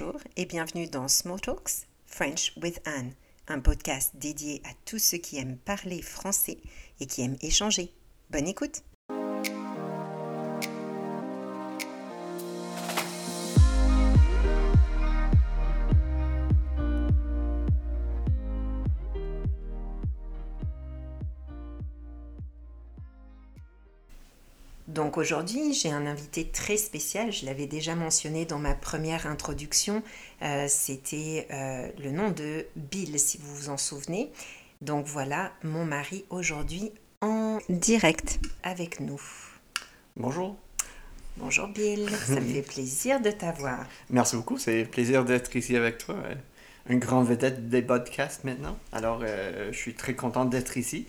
Bonjour et bienvenue dans Small Talks French with Anne, un podcast dédié à tous ceux qui aiment parler français et qui aiment échanger. Bonne écoute Donc aujourd'hui, j'ai un invité très spécial. Je l'avais déjà mentionné dans ma première introduction. Euh, C'était euh, le nom de Bill, si vous vous en souvenez. Donc voilà, mon mari aujourd'hui en direct avec nous. Bonjour. Bonjour Bill, ça me fait plaisir de t'avoir. Merci beaucoup, c'est un plaisir d'être ici avec toi. Un grand vedette des podcasts maintenant. Alors, euh, je suis très content d'être ici.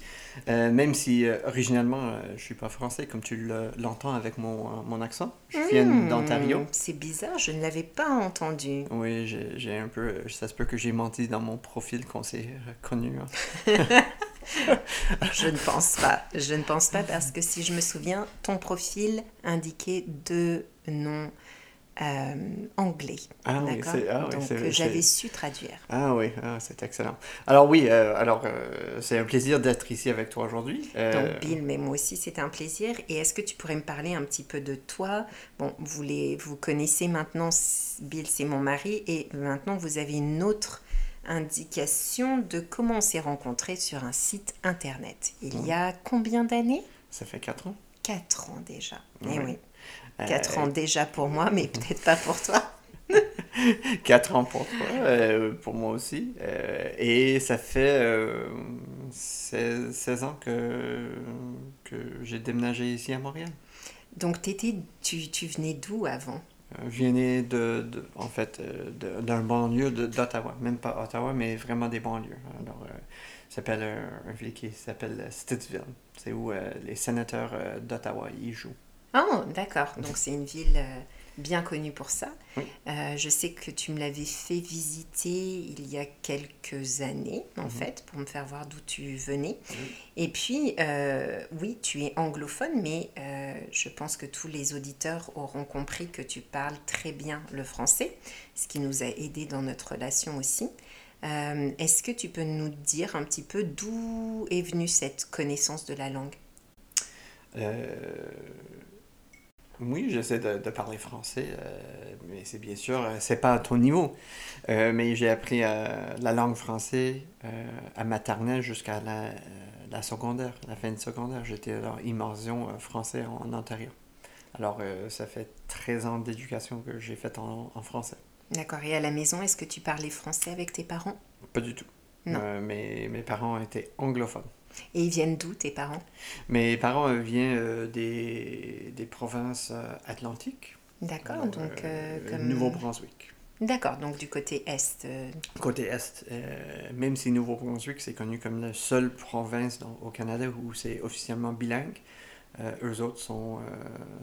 Euh, même si euh, originalement, je suis pas français, comme tu l'entends avec mon, mon, accent. Je viens Hmm, d'Ontario. C'est bizarre, je ne l'avais pas entendu. Oui, j'ai un peu. Ça se peut que j'ai menti dans mon profil qu'on s'est connu. hein. Je ne pense pas. Je ne pense pas parce que si je me souviens, ton profil indiquait deux noms euh, anglais. Ah oui, c'est- ah oui, Donc c'est- euh, j'avais c'est- su traduire. Ah oui, ah, c'est excellent. Alors oui, euh, alors euh, c'est un plaisir d'être ici avec toi aujourd'hui. Donc Bill, mais moi aussi c'était un plaisir. Et est-ce que tu pourrais me parler un petit peu de toi? Bon, vous les, vous connaissez maintenant. Bill, c'est mon mari, et maintenant vous avez une autre indication de comment on s'est rencontrés sur un site internet. Il y a combien d'années? Ça fait quatre ans. Quatre ans déjà. Eh Ouais. oui. Euh, Quatre ans déjà pour moi, mais peut-être pas pour toi. 4 ans pour toi, euh, pour moi aussi. Euh, et ça fait euh, 16, 16 ans que, que j'ai déménagé ici à Montréal. Donc t'étais, tu, tu venais d'où avant? Euh, Je venais de, de- en fait, euh, d'un banlieue d'Ottawa. Même pas Ottawa, mais vraiment des banlieues. Alors, euh, s'appelle un, un ville qui s'appelle Stittsville. C'est où euh, les sénateurs euh, d'Ottawa y jouent. Oh, d'accord. Donc c'est une ville euh, bien connue pour ça. Oui. Euh, je sais que tu me l'avais fait visiter il y a quelques années, en Mhm. fait, pour me faire voir d'où tu venais. Et puis, euh, oui, tu es anglophone, mais euh, je pense que tous les auditeurs auront compris que tu parles très bien le français, ce qui nous a aidé dans notre relation aussi. Est-ce que tu peux nous dire un petit peu d'où est venue cette connaissance de la langue? Oui, j'essaie de, de parler français, euh, mais c'est bien sûr, euh, c'est pas à ton niveau. Euh, mais j'ai appris euh, la langue française à maternelle jusqu'à la, la secondaire, la fin de secondaire. J'étais alors immersion français en, en Ontario. Alors, ça fait 13 ans d'éducation que j'ai fait en, en français. D'accord. Et à la maison, est-ce que tu parlais français avec tes parents? Pas du tout. Euh, mes, mes parents étaient anglophones. Et ils viennent d'où, tes parents? Mes parents euh, viennent euh, des, des provinces atlantiques. D'accord, donc comme... Nouveau-Brunswick. D'accord, donc du côté est. euh, Côté Est, euh, même si Nouveau-Brunswick, c'est connu comme la seule province dans- au Canada où c'est officiellement bilingue, euh, eux autres sont,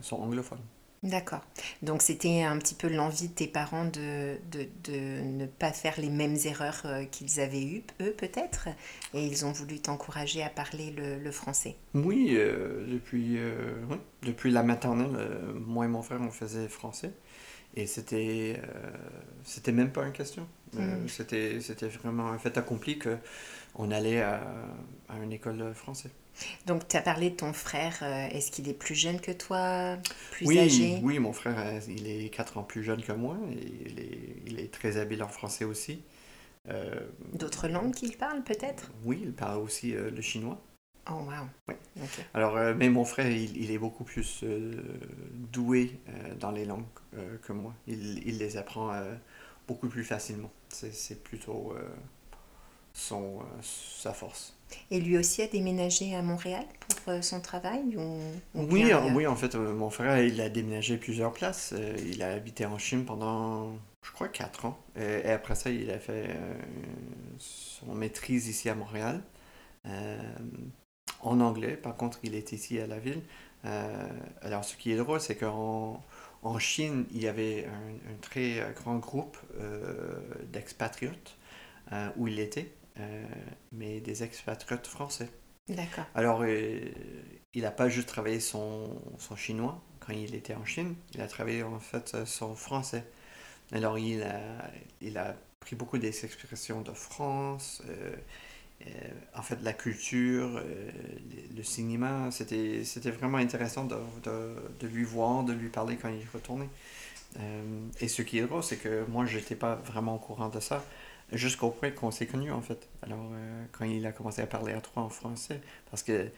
sont anglophones. D'accord. Donc c'était un petit peu l'envie de tes parents de, de, de ne pas faire les mêmes erreurs euh, qu'ils avaient eues, eux peut-être, et ils ont voulu t'encourager à parler le, le français. Oui, euh, depuis, euh, oui, depuis la maternelle, euh, moi et mon frère, on faisait français. Et c'était c'était même pas une question. Euh, Mm. C'était c'était vraiment un fait accompli que on allait à, à une école de français. Donc tu as parlé de ton frère, euh, est-ce qu'il est plus jeune que toi, plus oui, âgé? oui, mon frère, euh, il est 4 ans plus jeune que moi et il est, il est très habile en français aussi. Euh, D'autres langues qu'il parle peut-être? Oui, il parle aussi euh, le chinois. Oh wow. Oui. Ok. Alors, euh, mais mon frère, il, il est beaucoup plus doué dans les langues que moi. Il, il les apprend beaucoup plus facilement. C'est plutôt son, euh, sa force. Et lui aussi a déménagé à Montréal pour euh, son travail ou, ou Oui, ailleurs oui, en fait, euh, mon frère, il a déménagé plusieurs places. Euh, il a habité en Chine pendant, je crois, 4 ans. Euh, et après ça, il a fait euh, son maîtrise ici à Montréal. Euh, en anglais, par contre, il est ici à la ville. Euh, alors, ce qui est drôle, c'est qu'en en Chine, il y avait un, un très euh, grand groupe euh, d'expatriotes euh, où il était, euh, mais des expatriotes français. D'accord. Alors, euh, il n'a pas juste travaillé son, son chinois quand il était en Chine, il a travaillé en fait euh, son français. Alors, il a, il a pris beaucoup des expressions de France, euh, euh, en fait, la culture, euh, le, le cinéma. C'était, c'était vraiment intéressant de, de, de lui voir, de lui parler quand il retournait. Euh, et ce qui est drôle, c'est que moi, j'étais pas vraiment au courant de ça jusqu'au point qu'on s'est connus, en fait. Alors, euh, quand il a commencé à parler à toi en français, parce que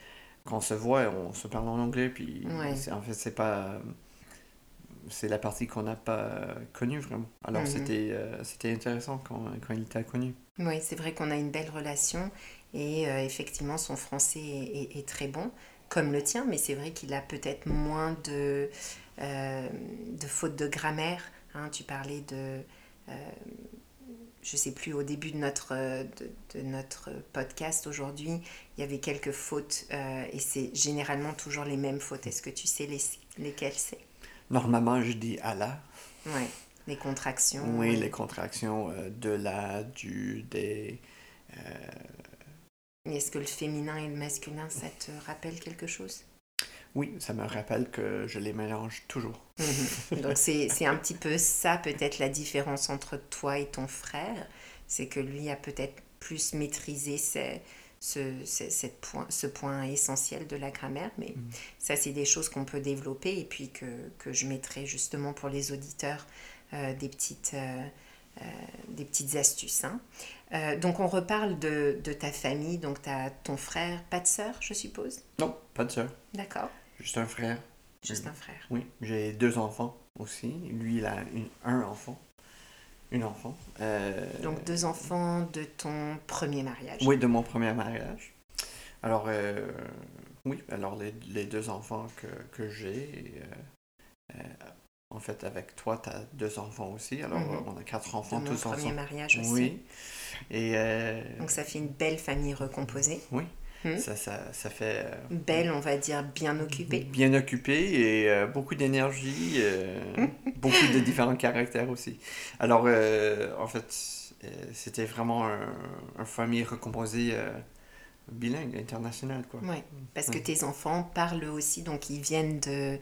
quand on se voit, on se parle en anglais, puis Ouais. en fait, c'est pas... C'est la partie qu'on n'a pas connue, vraiment. Alors, Mhm. c'était euh, c'était intéressant quand, quand il t'a connu. Oui, c'est vrai qu'on a une belle relation et euh, effectivement son français est, est- est très bon, comme le tien, mais c'est vrai qu'il a peut-être moins de, de fautes de grammaire. hein. tu parlais de, euh, je sais plus, au début de notre, euh, de, de notre podcast aujourd'hui, il y avait quelques fautes euh, et c'est généralement toujours les mêmes fautes. Est-ce que tu sais les, lesquelles c'est? Normalement, je dis la. Ouais, les contractions. Oui, les contractions euh, de la, du, des. euh, Est-ce que le féminin et le masculin, ça te rappelle quelque chose? Oui, ça me rappelle que je les mélange toujours. Mhm. Donc c'est c'est un petit peu ça peut-être la différence entre toi et ton frère, c'est que lui a peut-être plus maîtrisé ce, ce, ce- cette point, ce point essentiel de la grammaire, mais Mhm. ça c'est des choses qu'on peut développer et puis que, que je mettrai justement pour les auditeurs euh, des, petites, euh, euh, des petites astuces. hein. Euh, donc on reparle de, de ta famille, donc tu as ton frère, pas de sœur je suppose? Non, pas de sœur, D'accord, juste un frère. juste un frère. Oui, j'ai deux enfants aussi. Lui, il a une- un enfant. Une enfant. Euh, Donc deux enfants de ton premier mariage. Oui, de mon premier mariage. Alors, euh, oui, alors les, les deux enfants que, que j'ai, euh, en fait, avec toi, tu as deux enfants aussi. Alors, Mhm. on a quatre de enfants mon tous premier ensemble. mariage aussi. Oui. Et Donc ça fait une belle famille recomposée. oui, Hmm. ça, ça, ça fait euh, Belle, on va dire, bien occupée. bien occupé et euh, beaucoup d'énergie, euh, beaucoup de différents caractères aussi. Alors, euh, en fait, c'était vraiment un, un famille recomposée bilingue, internationale, quoi. Oui, parce que Hmm. tes enfants parlent aussi, donc ils viennent de,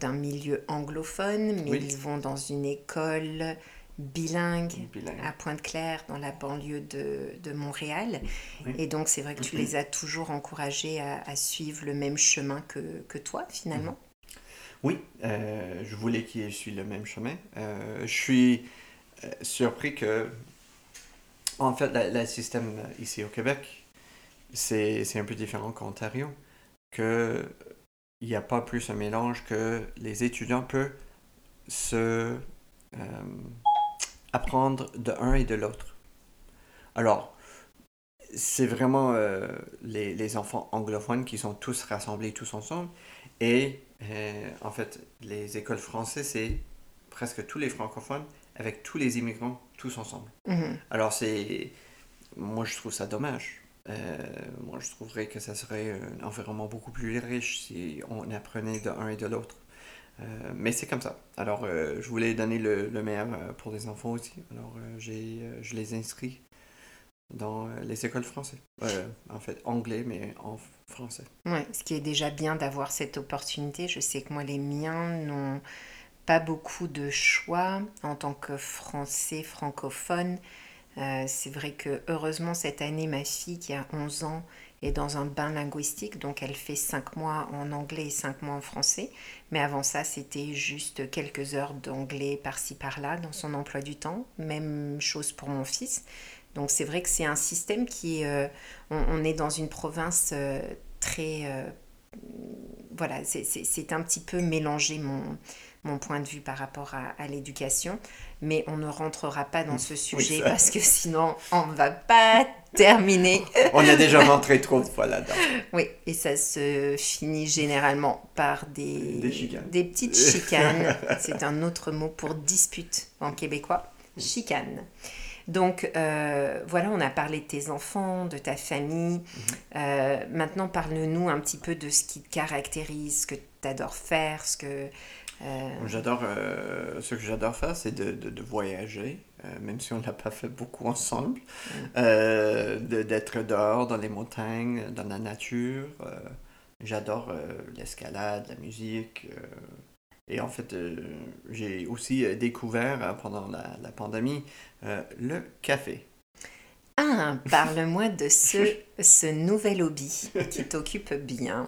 d'un milieu anglophone, mais Oui. ils vont dans une école bilingue Bilingue. à Pointe-Claire, dans la banlieue de, de Montréal. Oui. Et donc c'est vrai que tu les as toujours encouragés à, à suivre le même chemin que, que toi, finalement. Oui, euh, je voulais qu'ils suivent le même chemin. Euh, je suis euh, surpris que, en fait, le, système ici au Québec, c'est c'est un peu différent qu'Ontario, que il n'y a pas plus un mélange que les étudiants peuvent se euh, apprendre de un et de l'autre. Alors, c'est vraiment euh, les, les enfants anglophones qui sont tous rassemblés tous ensemble. Et euh, en fait, les écoles françaises, c'est presque tous les francophones avec tous les immigrants tous ensemble. Mhm. Alors, c'est. Moi, je trouve ça dommage. Euh, moi, je trouverais que ça serait un environnement beaucoup plus riche si on apprenait de un et de l'autre. Euh, mais c'est comme ça. Alors, euh, je voulais donner le, le meilleur euh, pour les enfants aussi. Alors, j'ai, je les inscris dans les écoles françaises. En fait, anglais, mais en français. Ouais, ce qui est déjà bien d'avoir cette opportunité. Je sais que moi, les miens n'ont pas beaucoup de choix en tant que français francophone. C'est vrai que heureusement, cette année, ma fille qui a 11 ans est dans un bain linguistique, donc elle fait 5 mois en anglais et 5 mois en français. Mais avant ça, c'était juste quelques heures d'anglais par-ci par-là dans son emploi du temps. Même chose pour mon fils. Donc c'est vrai que c'est un système qui euh, on, est dans une province euh, très... euh, voilà, c'est un petit peu mélangé mon, mon point de vue par rapport à, à l'éducation, mais on ne rentrera pas dans ce sujet parce que sinon on ne va pas terminer. On a déjà rentré trop de fois là-dedans. Oui, et ça se finit généralement par des, Des chicanes. des petites chicanes. C'est un autre mot pour dispute en québécois. Chicane. Donc euh, voilà, on a parlé de tes enfants, de ta famille. Euh, maintenant, parle-nous un petit peu de ce qui te caractérise, ce que tu adores faire, ce que... euh, J'adore, euh, ce que j'adore faire, c'est de, de, de voyager, euh, même si on l'a pas fait beaucoup ensemble, euh, de- d'être dehors dans les montagnes, dans la nature. j'adore l'escalade, la musique, Et en fait, euh, j'ai aussi découvert euh, pendant la, la pandémie euh, le café. Ah, parle-moi de ce, ce nouvel hobby qui t'occupe bien.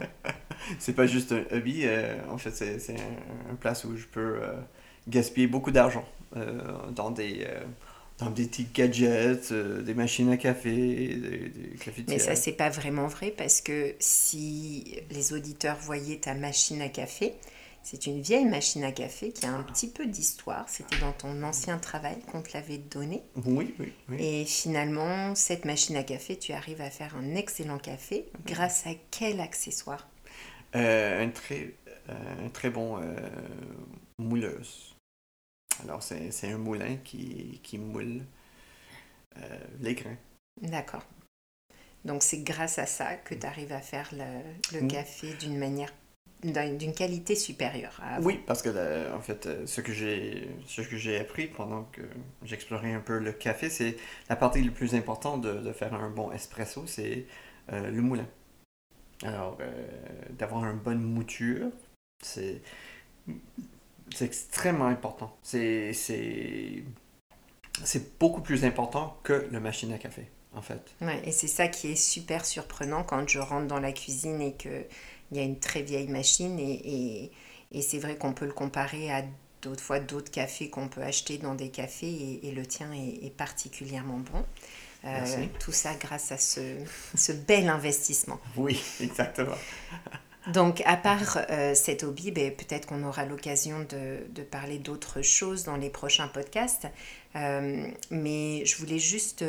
C'est pas juste un hobby, euh, en fait, c'est c'est un, place où je peux euh, gaspiller beaucoup d'argent euh, dans des dans des petits gadgets, des machines à café, des, des cafetières. Mais ça, c'est pas vraiment vrai parce que si les auditeurs voyaient ta machine à café, c'est une vieille machine à café qui a un petit peu d'histoire. C'était dans ton ancien travail qu'on te l'avait donné. Oui, oui, oui. Et finalement, cette machine à café, tu arrives à faire un excellent café grâce à quel accessoire? Euh, un, très, euh, un très bon euh, mouleuse. Alors, c'est un moulin qui, qui moule les grains. D'accord. Donc c'est grâce à ça que tu arrives à faire le, le Mm. café d'une manière, d'une qualité supérieure à. Oui, parce que euh, en fait, euh, ce que j'ai ce que j'ai appris pendant que j'explorais un peu le café, c'est la partie la plus importante de, de faire un bon espresso, c'est euh, le moulin. Alors, euh, d'avoir une bonne mouture, c'est c'est extrêmement important. C'est c'est c'est beaucoup plus important que la machine à café, en fait. Ouais, et c'est ça qui est super surprenant quand je rentre dans la cuisine et qu'il y a une très vieille machine. Et, et, et c'est vrai qu'on peut le comparer à d'autres fois d'autres cafés qu'on peut acheter dans des cafés et, et le tien est, est particulièrement bon. Euh, tout ça grâce à ce, ce bel investissement. Oui, exactement. Donc, à part euh, cet hobby, ben, peut-être qu'on aura l'occasion de, de parler d'autres choses dans les prochains podcasts. Euh, mais je voulais juste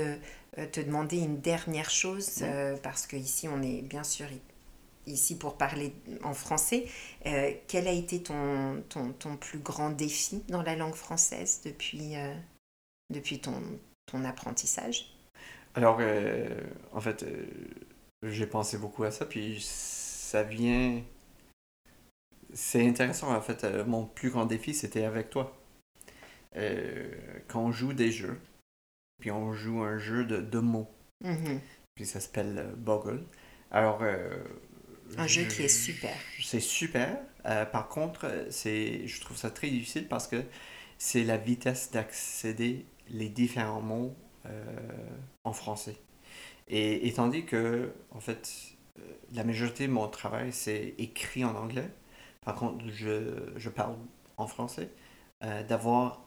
te demander une dernière chose, parce qu'ici, on est bien sûr ici pour parler en français. Euh, quel a été ton, ton, ton plus grand défi dans la langue française depuis, euh, depuis ton, ton apprentissage? Alors, euh, en fait, j'ai pensé beaucoup à ça, puis ça vient... C'est intéressant, en fait, mon plus grand défi, c'était avec toi. Quand on joue des jeux, puis on joue un jeu de, de mots, Mhm. puis ça s'appelle Boggle. Alors... euh, Un jeu je- qui est super. C'est super. Euh, par contre, c'est, je trouve ça très difficile parce que c'est la vitesse d'accéder les différents mots euh, en français. Et, et tandis que, en fait, la majorité de mon travail, c'est écrit en anglais. Par contre, je, je parle en français. Euh, d'avoir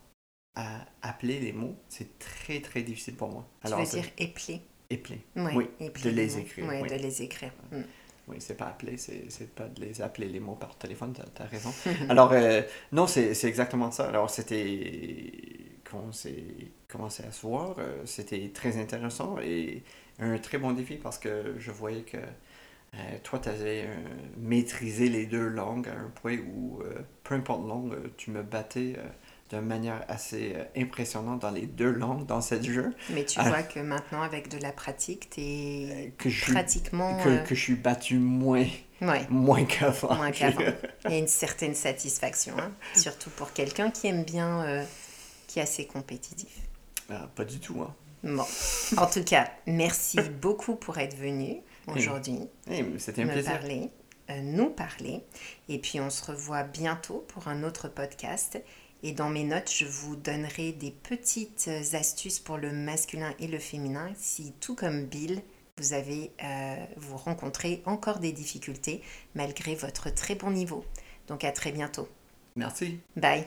à appeler les mots, c'est très, très difficile pour moi. Tu veux dire épeler? épeler. Oui, épeler de les mots. écrire, oui. de les écrire. Mm. Oui, c'est pas appeler, c'est pas de les appeler les mots par téléphone, t'as as raison. Alors, euh, non, c'est exactement ça. Alors, c'était. Quand on s'est commencé à se voir, euh, c'était très intéressant et un très bon défi parce que je voyais que euh, toi, tu avais maîtrisé les deux langues à un point où, peu importe langue, tu me battais euh, d'une manière assez euh, impressionnante dans les deux langues dans ce jeu. Mais tu Ah. vois que maintenant, avec de la pratique, tu es Que je suis, pratiquement. que, euh, que je suis battu moins, ouais, moins qu'avant. moins qu'avant. Il y a une certaine satisfaction, hein, surtout pour quelqu'un qui aime bien, euh, qui est assez compétitif. Ah, pas du tout, hein. Bon, en tout cas, merci beaucoup pour être venu aujourd'hui, Eh, C'était un me plaisir. parler, euh, nous parler. Et puis, on se revoit bientôt pour un autre podcast. Et dans mes notes, je vous donnerai des petites astuces pour le masculin et le féminin. Si, tout comme Bill, vous avez, euh, vous rencontrez encore des difficultés malgré votre très bon niveau. Donc, à très bientôt. Merci. Bye.